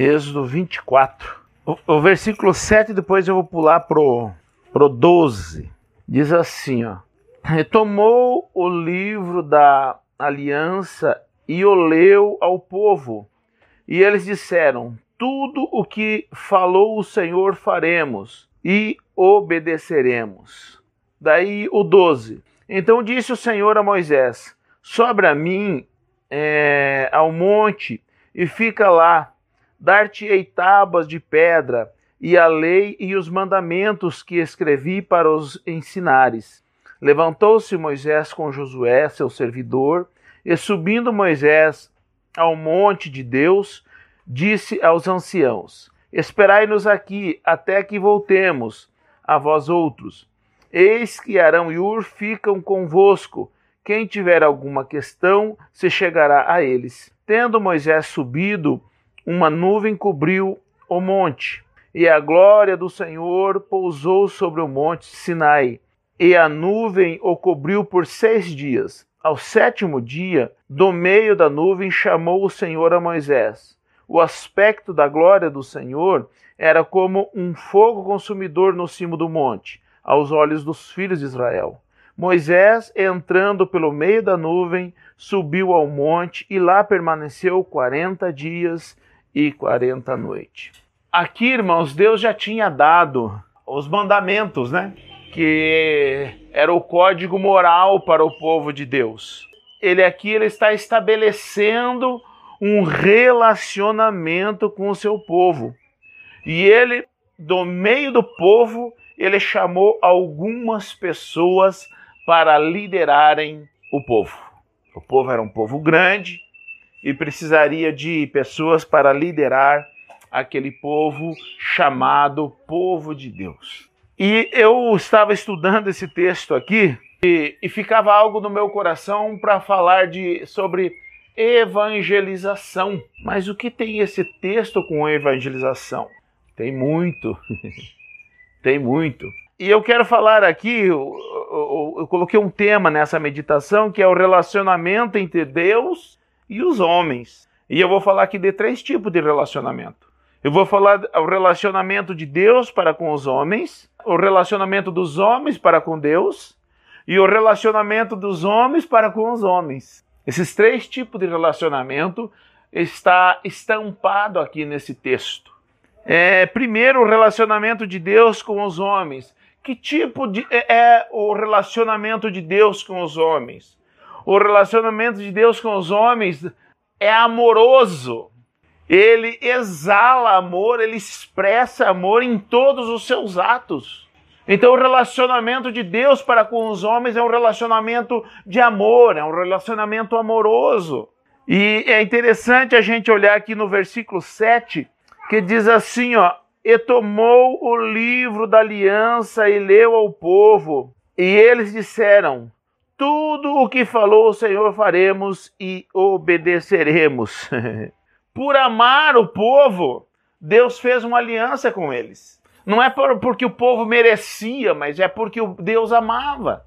Êxodo 24. O, o versículo 7, depois eu vou pular pro, pro 12. Diz assim, ó. Retomou o livro da aliança e o leu ao povo. E eles disseram: Tudo o que falou o Senhor faremos e obedeceremos. Daí o 12. Então disse o Senhor a Moisés: Sobe a mim é, ao monte e fica lá. Dar-te-ei tábuas de pedra e a lei e os mandamentos que escrevi para os ensinares. Levantou-se Moisés com Josué, seu servidor, e subindo Moisés ao monte de Deus, disse aos anciãos: Esperai-nos aqui até que voltemos a vós outros. Eis que Arão e Ur ficam convosco. Quem tiver alguma questão, se chegará a eles. Tendo Moisés subido, uma nuvem cobriu o monte, e a glória do Senhor pousou sobre o monte Sinai e a nuvem o cobriu por seis dias. Ao sétimo dia, do meio da nuvem chamou o Senhor a Moisés. O aspecto da glória do Senhor era como um fogo consumidor no cimo do monte, aos olhos dos filhos de Israel. Moisés, entrando pelo meio da nuvem, subiu ao monte e lá permaneceu quarenta dias e quarenta noites. Aqui, irmãos, Deus já tinha dado os mandamentos, né? que era o código moral para o povo de Deus. Ele aqui ele está estabelecendo um relacionamento com o seu povo. E ele, do meio do povo, ele chamou algumas pessoas para liderarem o povo. O povo era um povo grande e precisaria de pessoas para liderar aquele povo chamado povo de Deus. E eu estava estudando esse texto aqui e, e ficava algo no meu coração para falar de, sobre evangelização. Mas o que tem esse texto com evangelização? Tem muito. tem muito. E eu quero falar aqui, eu, eu, eu, coloquei um tema nessa meditação que é o relacionamento entre Deus e os homens. E eu vou falar aqui de três tipos de relacionamento. Eu vou falar o relacionamento de Deus para com os homens, o relacionamento dos homens para com Deus e o relacionamento dos homens para com os homens. Esses três tipos de relacionamento está estampado aqui nesse texto. É, primeiro, o relacionamento de Deus com os homens. Que tipo de é, é o relacionamento de Deus com os homens? O relacionamento de Deus com os homens é amoroso ele exala amor, ele expressa amor em todos os seus atos. Então, o relacionamento de Deus para com os homens é um relacionamento de amor, é um relacionamento amoroso. E é interessante a gente olhar aqui no versículo 7, que diz assim, ó: "E tomou o livro da aliança e leu ao povo, e eles disseram: Tudo o que falou o Senhor faremos e obedeceremos." Por amar o povo, Deus fez uma aliança com eles. Não é porque o povo merecia, mas é porque Deus amava.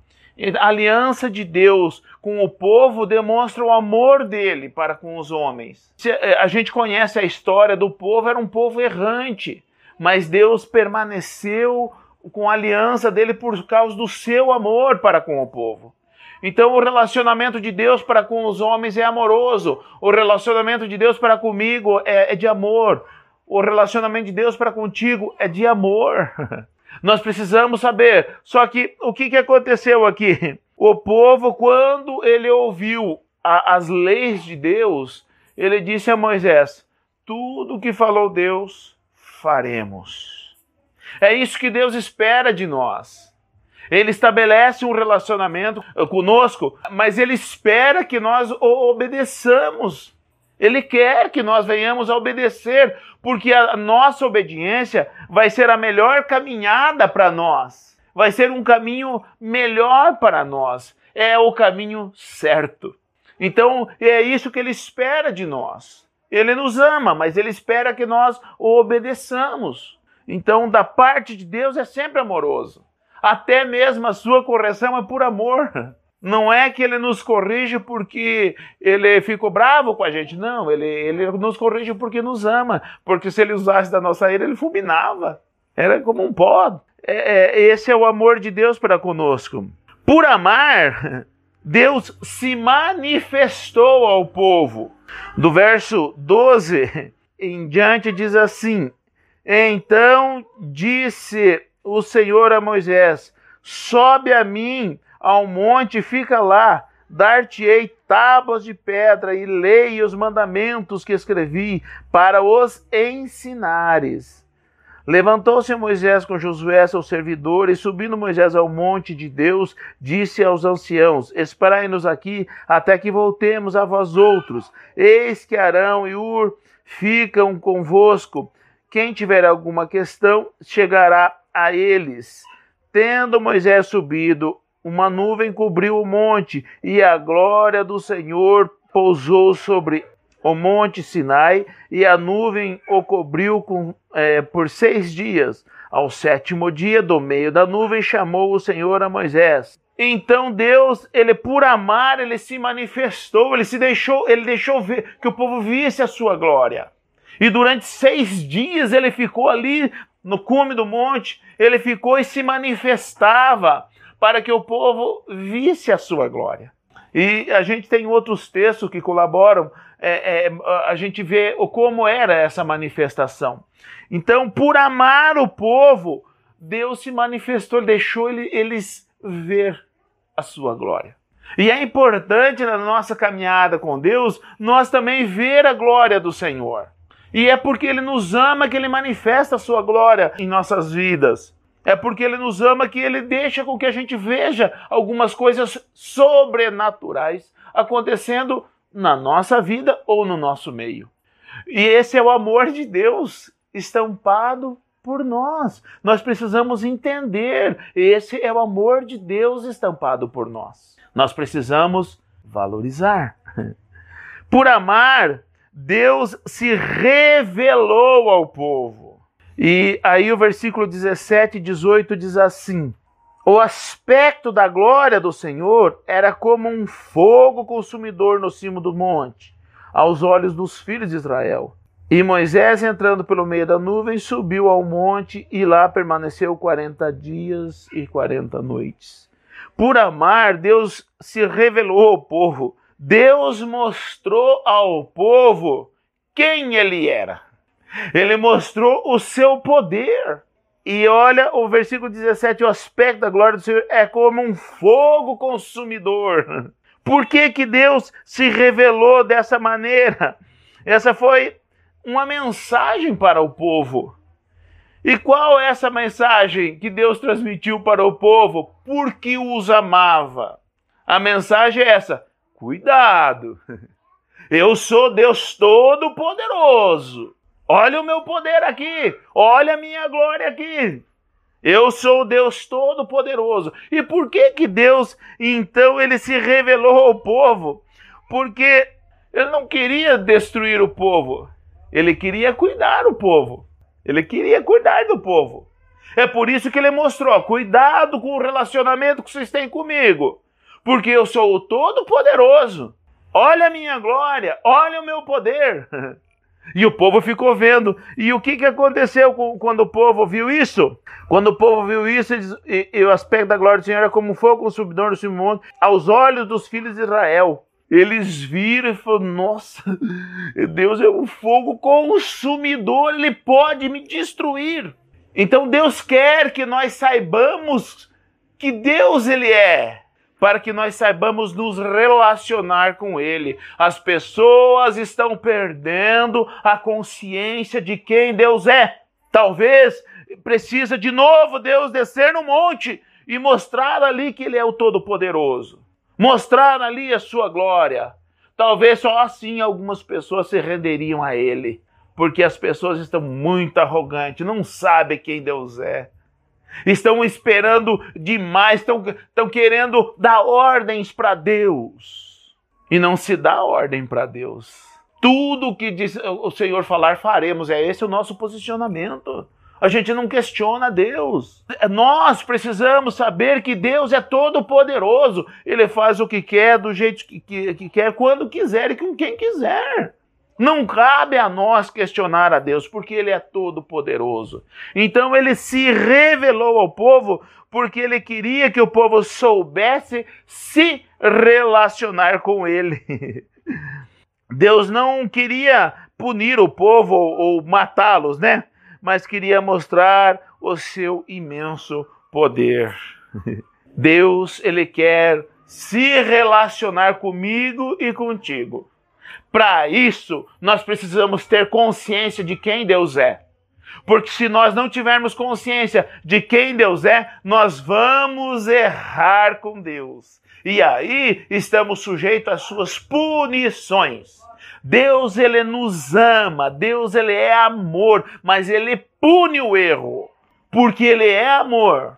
A aliança de Deus com o povo demonstra o amor dele para com os homens. Eh, a gente conhece a história do povo, era um povo errante, mas Deus permaneceu com a aliança dele por causa do seu amor para com o povo. Então, o relacionamento de Deus para com os homens é amoroso. O relacionamento de Deus para comigo é, é de amor. O relacionamento de Deus para contigo é de amor. Nós precisamos saber. Só que o que, que aconteceu aqui? O povo, quando ele ouviu a, as leis de Deus, ele disse a Moisés: Tudo que falou Deus, faremos. É isso que Deus espera de nós. Ele estabelece um relacionamento conosco, mas ele espera que nós obedeçamos. Ele quer que nós venhamos a obedecer, porque a nossa obediência vai ser a melhor caminhada para nós. Vai ser um caminho melhor para nós. É o caminho certo. Então, é isso que ele espera de nós. Ele nos ama, mas ele espera que nós o obedeçamos. Então, da parte de Deus é sempre amoroso. Até mesmo a sua correção é por amor. Não é que ele nos corrige porque ele ficou bravo com a gente. Não, ele, ele nos corrige porque nos ama. Porque se ele usasse da nossa ira, ele fulminava. Era como um pó. É, é, esse é o amor de Deus para conosco. Por amar, Deus se manifestou ao povo. Do verso 12 em diante diz assim: Então disse o Senhor a Moisés: Sobe a mim ao monte e fica lá. Dar-te-ei tábuas de pedra e lei os mandamentos que escrevi para os ensinares. Levantou-se Moisés com Josué, seu servidor, e subindo Moisés ao monte de Deus, disse aos anciãos: Esperai-nos aqui até que voltemos a vós outros. Eis que Arão e Ur ficam convosco. Quem tiver alguma questão, chegará a eles. Tendo Moisés subido, uma nuvem cobriu o monte, e a glória do Senhor pousou sobre o monte Sinai, e a nuvem o cobriu com, é, por seis dias. Ao sétimo dia, do meio da nuvem, chamou o Senhor a Moisés. Então Deus, ele por amar, ele se manifestou, ele se deixou, ele deixou ver que o povo visse a sua glória. E durante seis dias ele ficou ali no cume do monte, ele ficou e se manifestava para que o povo visse a sua glória. E a gente tem outros textos que colaboram, é, é, a gente vê como era essa manifestação. Então, por amar o povo, Deus se manifestou, deixou eles ver a sua glória. E é importante na nossa caminhada com Deus nós também ver a glória do Senhor. E é porque Ele nos ama que Ele manifesta a sua glória em nossas vidas. É porque Ele nos ama que Ele deixa com que a gente veja algumas coisas sobrenaturais acontecendo na nossa vida ou no nosso meio. E esse é o amor de Deus estampado por nós. Nós precisamos entender, esse é o amor de Deus estampado por nós. Nós precisamos valorizar. Por amar, Deus se revelou ao povo. E aí o versículo 17 e 18 diz assim: O aspecto da glória do Senhor era como um fogo consumidor no cimo do monte, aos olhos dos filhos de Israel. E Moisés, entrando pelo meio da nuvem, subiu ao monte e lá permaneceu quarenta dias e quarenta noites. Por amar, Deus se revelou ao povo. Deus mostrou ao povo quem ele era. Ele mostrou o seu poder. E olha o versículo 17, o aspecto da glória do Senhor é como um fogo consumidor. Por que, que Deus se revelou dessa maneira? Essa foi uma mensagem para o povo. E qual é essa mensagem que Deus transmitiu para o povo? Porque os amava. A mensagem é essa: cuidado, eu sou Deus Todo-Poderoso. Olha o meu poder aqui. Olha a minha glória aqui. Eu sou Deus Todo-Poderoso. E por que que Deus, então, ele se revelou ao povo? Porque ele não queria destruir o povo. Ele queria cuidar do povo. Ele queria cuidar do povo. É por isso que ele mostrou: cuidado com o relacionamento que vocês têm comigo. Porque eu sou o Todo-Poderoso. Olha a minha glória, olha o meu poder. E o povo ficou vendo. E o que, que aconteceu quando o povo viu isso? Quando o povo viu isso, e, e, o aspecto da glória do Senhor era como fogo consumidor do Simão, aos olhos dos filhos de Israel. Eles viram e falaram: Nossa, Deus é um fogo consumidor, ele pode me destruir. Então Deus quer que nós saibamos que Deus ele é para que nós saibamos nos relacionar com Ele. As pessoas estão perdendo a consciência de quem Deus é. Talvez precisa de novo Deus descer no monte e mostrar ali que Ele é o Todo-Poderoso. Mostrar ali a sua glória. Talvez só assim algumas pessoas se renderiam a Ele. Porque as pessoas estão muito arrogantes, não sabem quem Deus é estão esperando demais, estão, estão querendo dar ordens para Deus. E não se dá ordem para Deus. Tudo que diz o Senhor falar, faremos. É esse o nosso posicionamento. A gente não questiona Deus. Nós precisamos saber que Deus é todo poderoso. Ele faz o que quer, do jeito que, que, que quer, quando quiser e com quem quiser. Não cabe a nós questionar a Deus, porque Ele é todo poderoso. Então ele se revelou ao povo porque ele queria que o povo soubesse se relacionar com ele. Deus não queria punir o povo ou matá-los, né? Mas queria mostrar o seu imenso poder. Deus, ele quer se relacionar comigo e contigo. Para isso, nós precisamos ter consciência de quem Deus é. Porque se nós não tivermos consciência de quem Deus é, nós vamos errar com Deus. E aí estamos sujeitos às suas punições. Deus ele nos ama, Deus ele é amor, mas ele pune o erro, porque ele é amor.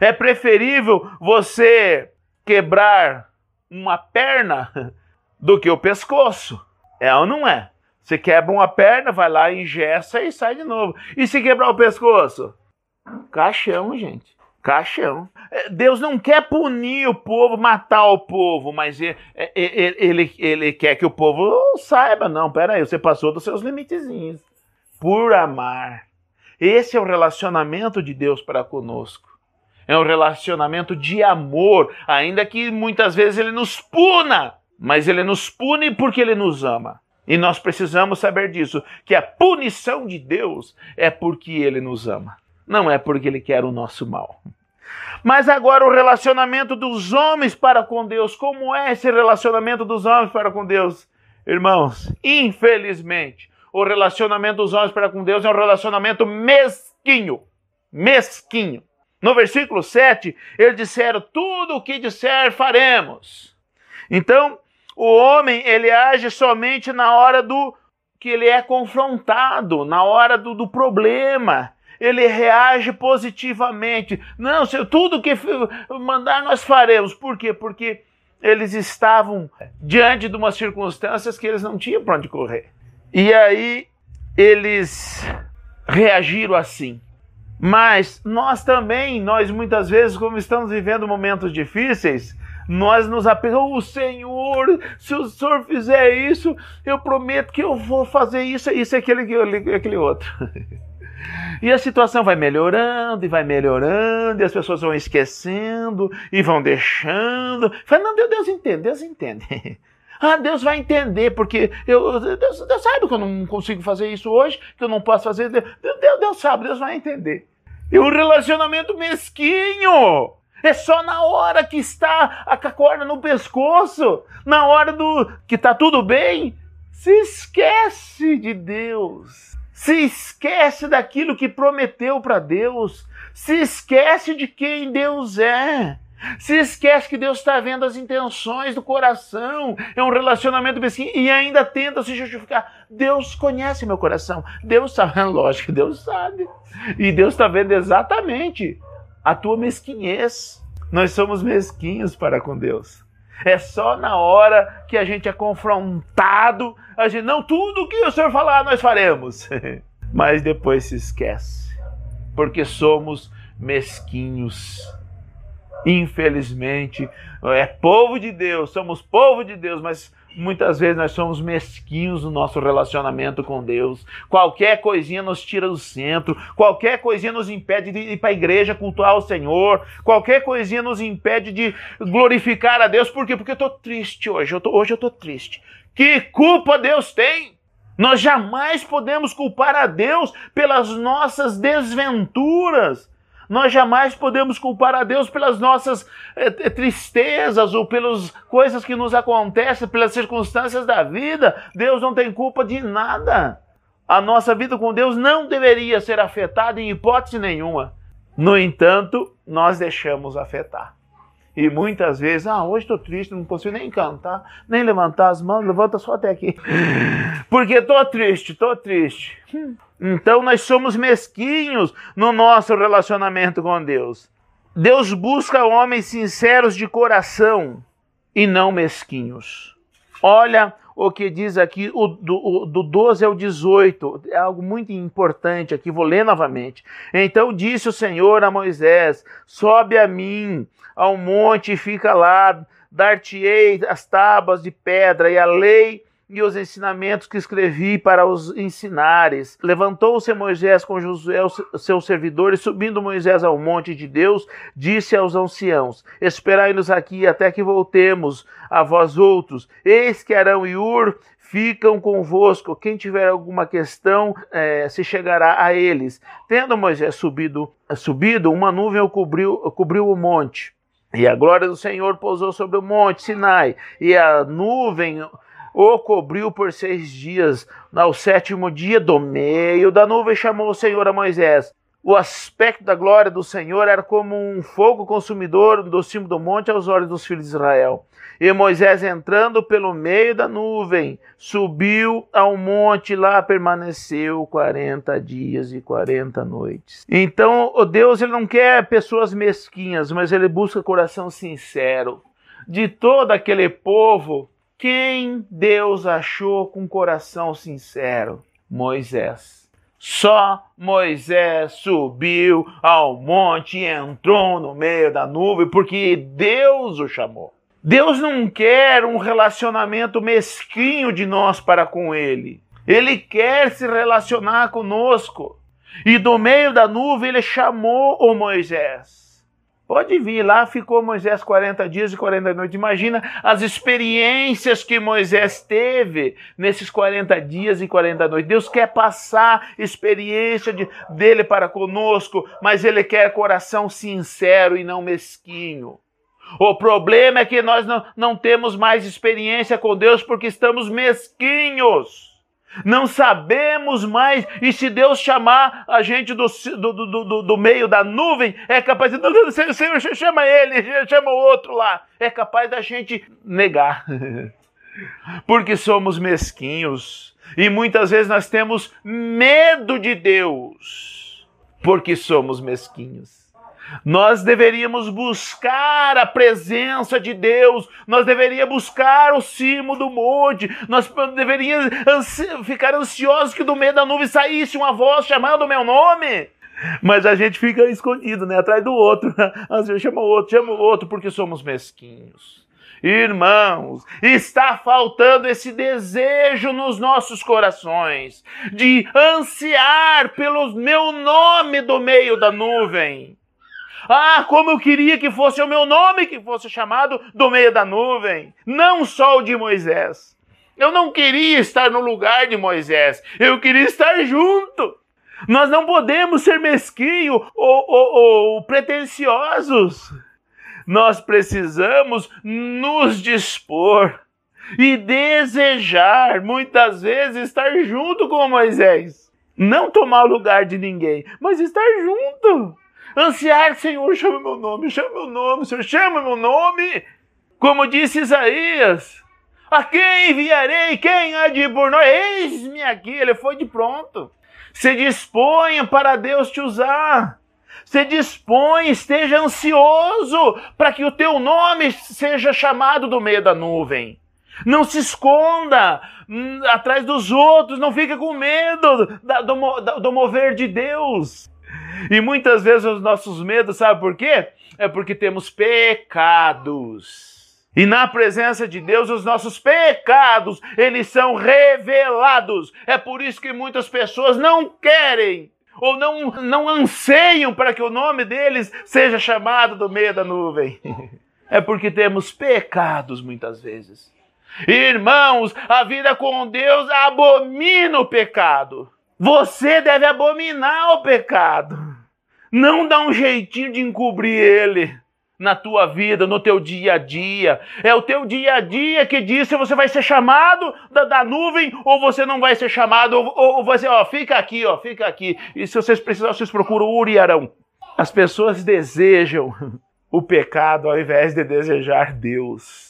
É preferível você quebrar uma perna do que o pescoço. É ou não é? Você quebra uma perna, vai lá, ingessa e sai de novo. E se quebrar o pescoço? Caixão, gente. Caixão. É, Deus não quer punir o povo, matar o povo, mas ele, ele, ele quer que o povo saiba. Não, peraí, você passou dos seus limitezinhos. Por amar. Esse é o relacionamento de Deus para conosco. É um relacionamento de amor, ainda que muitas vezes ele nos puna, mas ele nos pune porque ele nos ama. E nós precisamos saber disso, que a punição de Deus é porque ele nos ama, não é porque ele quer o nosso mal. Mas agora o relacionamento dos homens para com Deus, como é esse relacionamento dos homens para com Deus? Irmãos, infelizmente, o relacionamento dos homens para com Deus é um relacionamento mesquinho. Mesquinho. No versículo 7, eles disseram: Tudo o que disser faremos. Então, o homem, ele age somente na hora do que ele é confrontado, na hora do, do problema. Ele reage positivamente. Não, se tudo que mandar nós faremos. Por quê? Porque eles estavam diante de umas circunstâncias que eles não tinham para onde correr. E aí eles reagiram assim. Mas nós também, nós muitas vezes, como estamos vivendo momentos difíceis, nós nos apegamos, oh, Senhor, se o Senhor fizer isso, eu prometo que eu vou fazer isso, isso, aquele, aquele outro. E a situação vai melhorando e vai melhorando, e as pessoas vão esquecendo e vão deixando. Fala, não, Deus entende, Deus entende. Ah, Deus vai entender, porque eu, Deus, Deus sabe que eu não consigo fazer isso hoje, que eu não posso fazer. Deus, Deus, Deus sabe, Deus vai entender. E um relacionamento mesquinho. É só na hora que está a corda no pescoço, na hora do que está tudo bem, se esquece de Deus. Se esquece daquilo que prometeu para Deus. Se esquece de quem Deus é. Se esquece que Deus está vendo as intenções do coração. É um relacionamento mesquinho e ainda tenta se justificar. Deus conhece meu coração. Deus sabe, lógico, Deus sabe. E Deus está vendo exatamente a tua mesquinhez. Nós somos mesquinhos para com Deus. É só na hora que a gente é confrontado, a gente, não, tudo que o Senhor falar nós faremos. Mas depois se esquece, porque somos mesquinhos. Infelizmente, é povo de Deus, somos povo de Deus, mas Muitas vezes nós somos mesquinhos no nosso relacionamento com Deus. Qualquer coisinha nos tira do centro, qualquer coisinha nos impede de ir para a igreja cultuar o Senhor, qualquer coisinha nos impede de glorificar a Deus. Por quê? Porque eu estou triste hoje. Eu tô, hoje eu estou triste. Que culpa Deus tem? Nós jamais podemos culpar a Deus pelas nossas desventuras. Nós jamais podemos culpar a Deus pelas nossas é, tristezas ou pelas coisas que nos acontecem, pelas circunstâncias da vida. Deus não tem culpa de nada. A nossa vida com Deus não deveria ser afetada em hipótese nenhuma. No entanto, nós deixamos afetar. E muitas vezes, ah, hoje estou triste, não consigo nem cantar, nem levantar as mãos, levanta só até aqui. Porque estou triste, estou triste. Então nós somos mesquinhos no nosso relacionamento com Deus. Deus busca homens sinceros de coração e não mesquinhos. Olha o que diz aqui, o, do, o, do 12 ao 18, é algo muito importante aqui, vou ler novamente. Então disse o Senhor a Moisés: Sobe a mim ao monte e fica lá, dar-te-ei as tábuas de pedra e a lei e os ensinamentos que escrevi para os ensinares. Levantou-se Moisés com Josué, seu servidor, e subindo Moisés ao monte de Deus, disse aos anciãos: Esperai-nos aqui até que voltemos a vós outros. Eis que Arão e Ur ficam convosco. Quem tiver alguma questão, é, se chegará a eles. Tendo Moisés subido, subido uma nuvem cobriu, cobriu o monte. E a glória do Senhor pousou sobre o monte Sinai, e a nuvem o cobriu por seis dias. Ao sétimo dia, do meio da nuvem, chamou o Senhor a Moisés. O aspecto da glória do Senhor era como um fogo consumidor do cimo do monte aos olhos dos filhos de Israel. E Moisés, entrando pelo meio da nuvem, subiu ao monte lá permaneceu 40 dias e 40 noites. Então, o Deus ele não quer pessoas mesquinhas, mas ele busca coração sincero. De todo aquele povo, quem Deus achou com coração sincero? Moisés. Só Moisés subiu ao monte e entrou no meio da nuvem porque Deus o chamou. Deus não quer um relacionamento mesquinho de nós para com Ele. Ele quer se relacionar conosco. E do meio da nuvem ele chamou o Moisés. Pode vir, lá ficou Moisés 40 dias e 40 noites. Imagina as experiências que Moisés teve nesses 40 dias e 40 noites. Deus quer passar experiência de, dele para conosco, mas ele quer coração sincero e não mesquinho. O problema é que nós não, não temos mais experiência com Deus porque estamos mesquinhos. Não sabemos mais, e se Deus chamar a gente do, do, do, do, meio da nuvem, é capaz de. Senhor, chama ele, chama o outro lá. É capaz da gente negar. Porque somos mesquinhos. E muitas vezes nós temos medo de Deus. Porque somos mesquinhos. Nós deveríamos buscar a presença de Deus, nós deveríamos buscar o cimo do monte, nós deveríamos ansi ficar ansiosos que do meio da nuvem saísse uma voz chamando o meu nome. Mas a gente fica escondido, né? Atrás do outro. Às vezes chama o outro, chama o outro, porque somos mesquinhos. Irmãos, está faltando esse desejo nos nossos corações de ansiar pelo meu nome do meio da nuvem. Ah, como eu queria que fosse o meu nome que fosse chamado do meio da nuvem, não só o de Moisés. Eu não queria estar no lugar de Moisés, eu queria estar junto. Nós não podemos ser mesquinhos ou, ou, ou pretensiosos. Nós precisamos nos dispor e desejar, muitas vezes, estar junto com Moisés. Não tomar o lugar de ninguém, mas estar junto. Ansiar, Senhor, chama meu nome, chama meu nome, Senhor, chama meu nome. Como disse Isaías, a quem enviarei? Quem há de ir por nós? Eis-me aqui, ele foi de pronto. Se disponha para Deus te usar. Se dispõe, esteja ansioso para que o teu nome seja chamado do meio da nuvem. Não se esconda hum, atrás dos outros, não fique com medo do, do mover de Deus. E muitas vezes os nossos medos, sabe por quê? É porque temos pecados. E na presença de Deus, os nossos pecados, eles são revelados. É por isso que muitas pessoas não querem ou não, não anseiam para que o nome deles seja chamado do meio da nuvem. É porque temos pecados muitas vezes. Irmãos, a vida com Deus abomina o pecado. Você deve abominar o pecado. Não dá um jeitinho de encobrir ele na tua vida, no teu dia a dia. É o teu dia a dia que diz se você vai ser chamado da, da nuvem ou você não vai ser chamado, ou, ou você, ó, fica aqui, ó, fica aqui. E se vocês precisarem, vocês procuram Uri e Arão. As pessoas desejam o pecado ao invés de desejar Deus.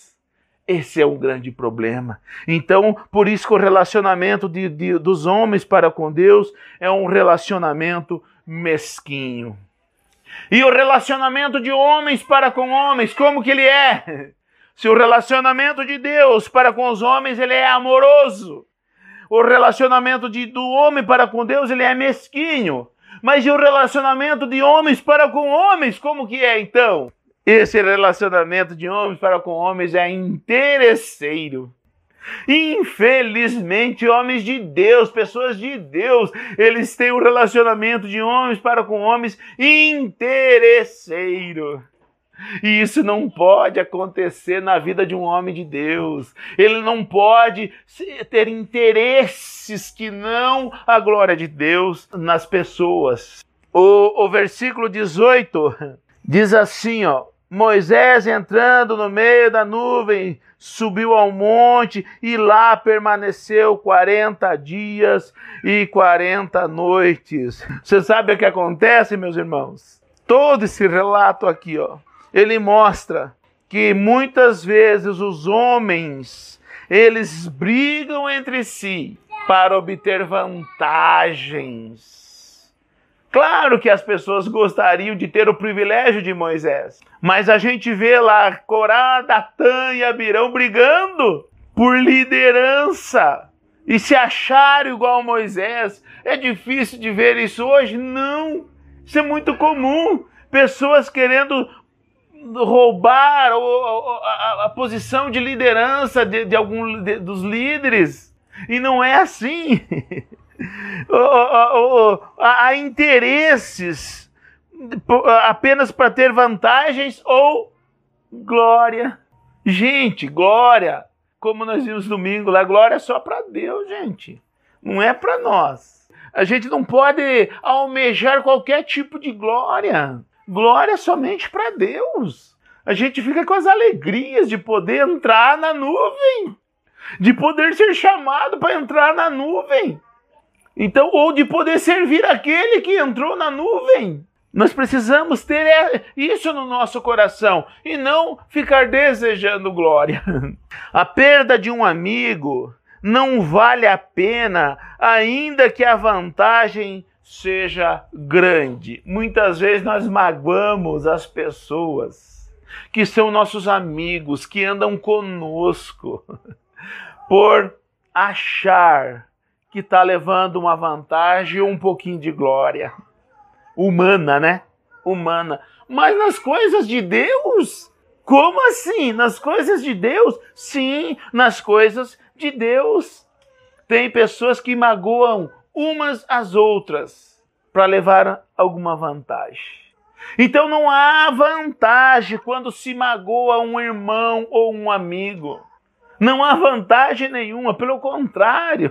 Esse é um grande problema. Então, por isso que o relacionamento de, de, dos homens para com Deus é um relacionamento mesquinho. E o relacionamento de homens para com homens, como que ele é? Se o relacionamento de Deus para com os homens ele é amoroso, o relacionamento de, do homem para com Deus ele é mesquinho. Mas e o relacionamento de homens para com homens, como que é então? Esse relacionamento de homens para com homens é interesseiro. Infelizmente, homens de Deus, pessoas de Deus, eles têm um relacionamento de homens para com homens interesseiro. E isso não pode acontecer na vida de um homem de Deus. Ele não pode ter interesses que não a glória de Deus nas pessoas. O, o versículo 18 diz assim, ó: Moisés entrando no meio da nuvem, subiu ao monte e lá permaneceu 40 dias e 40 noites. Você sabe o que acontece, meus irmãos? Todo esse relato aqui, ó, ele mostra que muitas vezes os homens, eles brigam entre si para obter vantagens Claro que as pessoas gostariam de ter o privilégio de Moisés, mas a gente vê lá Corá, Datã e Abirão brigando por liderança e se achar igual a Moisés. É difícil de ver isso hoje? Não. Isso é muito comum. Pessoas querendo roubar a, posição de liderança de, de algum de, dos líderes. E não é assim. há interesses apenas para ter vantagens ou glória. Gente, glória, como nós vimos domingo lá, glória é só para Deus, gente. Não é para nós. A gente não pode almejar qualquer tipo de glória. Glória é somente para Deus. A gente fica com as alegrias de poder entrar na nuvem, de poder ser chamado para entrar na nuvem. Então, ou de poder servir aquele que entrou na nuvem. Nós precisamos ter é, isso no nosso coração e não ficar desejando glória. A perda de um amigo não vale a pena, ainda que a vantagem seja grande. Muitas vezes nós magoamos as pessoas que são nossos amigos, que andam conosco, por achar que está levando uma vantagem e um pouquinho de glória. Humana, né? Humana. Mas nas coisas de Deus? Como assim? Nas coisas de Deus? Sim, nas coisas de Deus. Tem pessoas que magoam umas às outras para levar alguma vantagem. Então não há vantagem quando se magoa um irmão ou um amigo. Não há vantagem nenhuma, pelo contrário.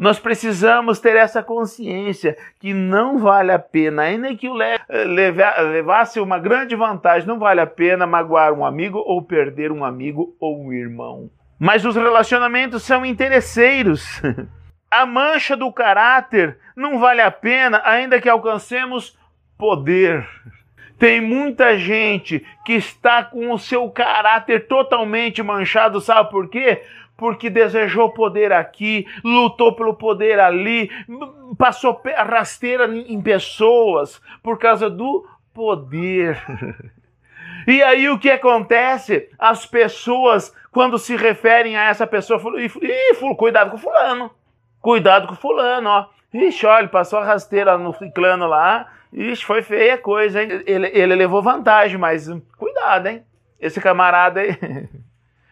Nós precisamos ter essa consciência que não vale a pena, ainda que o levasse uma grande vantagem, não vale a pena magoar um amigo ou perder um amigo ou um irmão. Mas os relacionamentos são interesseiros. A mancha do caráter não vale a pena, ainda que alcancemos poder. Tem muita gente que está com o seu caráter totalmente manchado, sabe por quê? porque desejou poder aqui, lutou pelo poder ali, passou rasteira em pessoas por causa do poder. E aí o que acontece? As pessoas, quando se referem a essa pessoa, falam, Ih, cuidado com fulano, cuidado com fulano, ó. Ixi, olha, passou a rasteira no ciclano lá, Ixi, foi feia coisa, hein? Ele, ele levou vantagem, mas cuidado, hein? Esse camarada aí.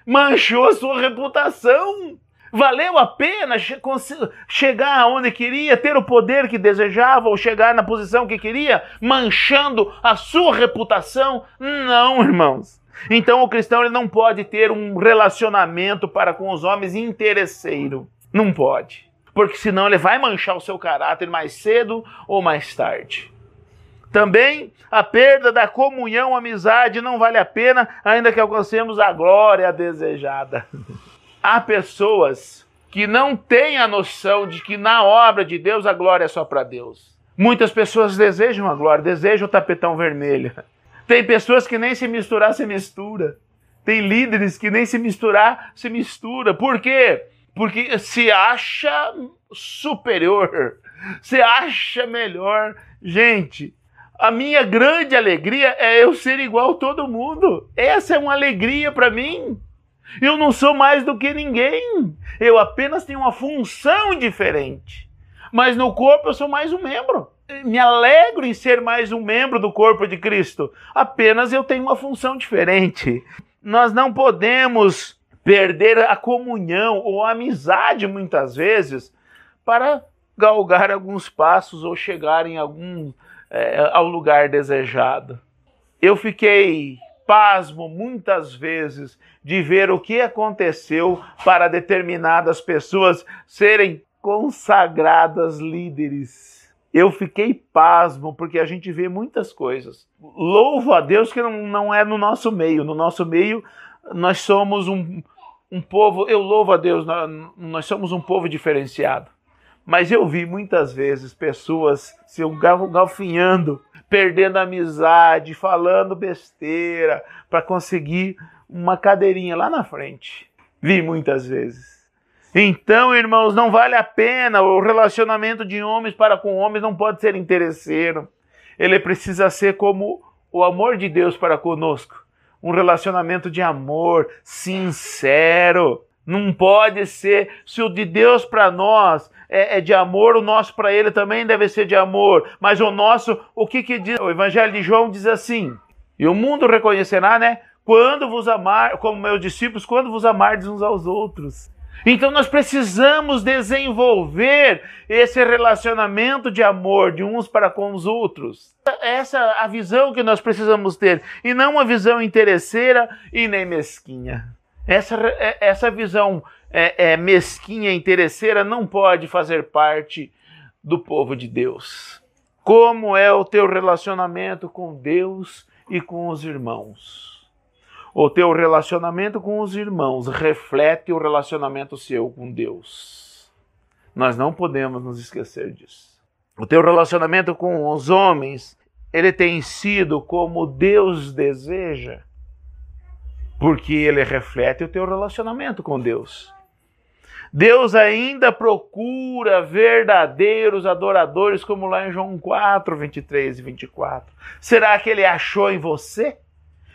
manchou a sua reputação. Valeu a pena che chegar aonde queria, ter o poder que desejava ou chegar na posição que queria, manchando a sua reputação? Não, irmãos. Então o cristão ele não pode ter um relacionamento para com os homens interesseiro. Não pode. Porque senão ele vai manchar o seu caráter mais cedo ou mais tarde. Também a perda da comunhão, amizade não vale a pena, ainda que alcancemos a glória desejada. Há pessoas que não têm a noção de que na obra de Deus a glória é só para Deus. Muitas pessoas desejam a glória, desejam o tapetão vermelho. Tem pessoas que nem se misturar se mistura. Tem líderes que nem se misturar se mistura. Por quê? Porque se acha superior, se acha melhor. Gente, a minha grande alegria é eu ser igual a todo mundo. Essa é uma alegria para mim. Eu não sou mais do que ninguém. Eu apenas tenho uma função diferente. Mas no corpo eu sou mais um membro. Me alegro em ser mais um membro do corpo de Cristo. Apenas eu tenho uma função diferente. Nós não podemos perder a comunhão ou a amizade muitas vezes para galgar alguns passos ou chegar em algum é, ao lugar desejado. Eu fiquei pasmo muitas vezes de ver o que aconteceu para determinadas pessoas serem consagradas líderes. Eu fiquei pasmo porque a gente vê muitas coisas. Louvo a Deus que não, não é no nosso meio. No nosso meio, nós somos um, um povo. Eu louvo a Deus, nós, somos um povo diferenciado. Mas eu vi muitas vezes pessoas se galfinhando, perdendo amizade, falando besteira para conseguir uma cadeirinha lá na frente. Vi muitas vezes. Então, irmãos, não vale a pena. O relacionamento de homens para com homens não pode ser interesseiro. Ele precisa ser como o amor de Deus para conosco. Um relacionamento de amor sincero. Não pode ser. Se o de Deus para nós é, é, de amor, o nosso para ele também deve ser de amor. Mas o nosso, o que, que diz? O Evangelho de João diz assim: E o mundo reconhecerá, né? Quando vos amar, como meus discípulos, quando vos amardes uns aos outros. Então nós precisamos desenvolver esse relacionamento de amor de uns para com os outros. Essa é a visão que nós precisamos ter e não uma visão interesseira e nem mesquinha. Essa, é, essa visão é, é, mesquinha, interesseira, não pode fazer parte do povo de Deus. Como é o teu relacionamento com Deus e com os irmãos? O teu relacionamento com os irmãos reflete o relacionamento seu com Deus. Nós não podemos nos esquecer disso. O teu relacionamento com os homens, ele tem sido como Deus deseja porque ele reflete o teu relacionamento com Deus. Deus ainda procura verdadeiros adoradores, como lá em João 4, 23 e 24. Será que ele achou em você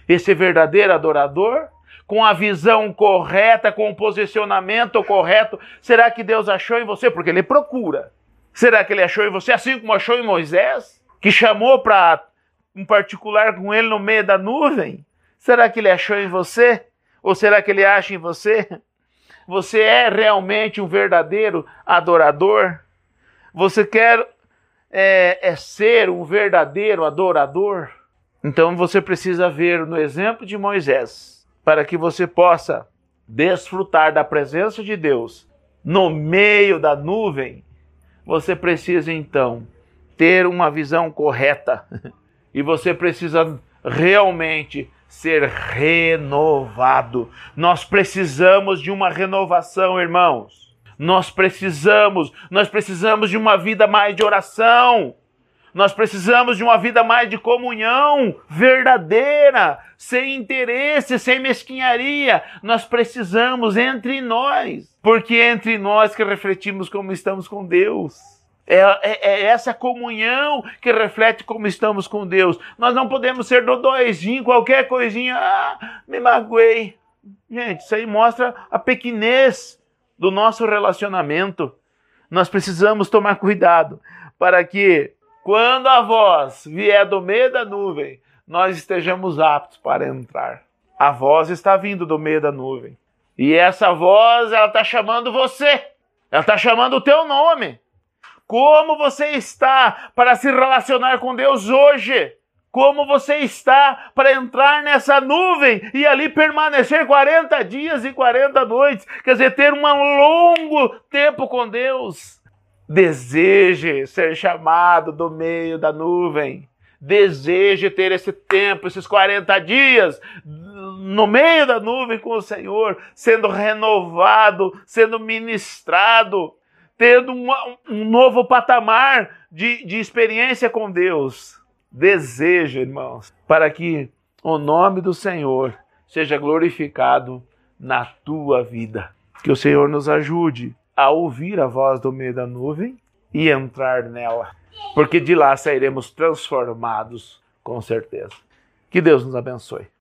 esse verdadeiro adorador? Com a visão correta, com o posicionamento correto? Será que Deus achou em você? Porque ele procura. Será que ele achou em você assim como achou em Moisés? Que chamou para um particular com ele no meio da nuvem? Será que ele achou em você? Ou será que ele acha em você? Você é realmente um verdadeiro adorador? Você quer é, é ser um verdadeiro adorador? Então você precisa ver no exemplo de Moisés, para que você possa desfrutar da presença de Deus no meio da nuvem. Você precisa então ter uma visão correta e você precisa realmente ser renovado. Nós precisamos de uma renovação, irmãos. Nós precisamos, nós precisamos de uma vida mais de oração. Nós precisamos de uma vida mais de comunhão verdadeira, sem interesse, sem mesquinharia. Nós precisamos entre nós, porque é entre nós que refletimos como estamos com Deus. É, é, é, essa comunhão que reflete como estamos com Deus. Nós não podemos ser dodóizinho, qualquer coisinha, ah, me magoei. Gente, isso aí mostra a pequenez do nosso relacionamento. Nós precisamos tomar cuidado para que, quando a voz vier do meio da nuvem, nós estejamos aptos para entrar. A voz está vindo do meio da nuvem. E essa voz, ela está chamando você. Ela está chamando o teu nome. Como você está para se relacionar com Deus hoje? Como você está para entrar nessa nuvem e ali permanecer 40 dias e 40 noites? Quer dizer, ter um longo tempo com Deus. Deseje ser chamado do meio da nuvem. Deseje ter esse tempo, esses 40 dias no meio da nuvem com o Senhor, sendo renovado, sendo ministrado tendo um, um novo patamar de, de experiência com Deus. Desejo, irmãos, para que o nome do Senhor seja glorificado na tua vida. Que o Senhor nos ajude a ouvir a voz do meio da nuvem e entrar nela, porque de lá sairemos transformados, com certeza. Que Deus nos abençoe.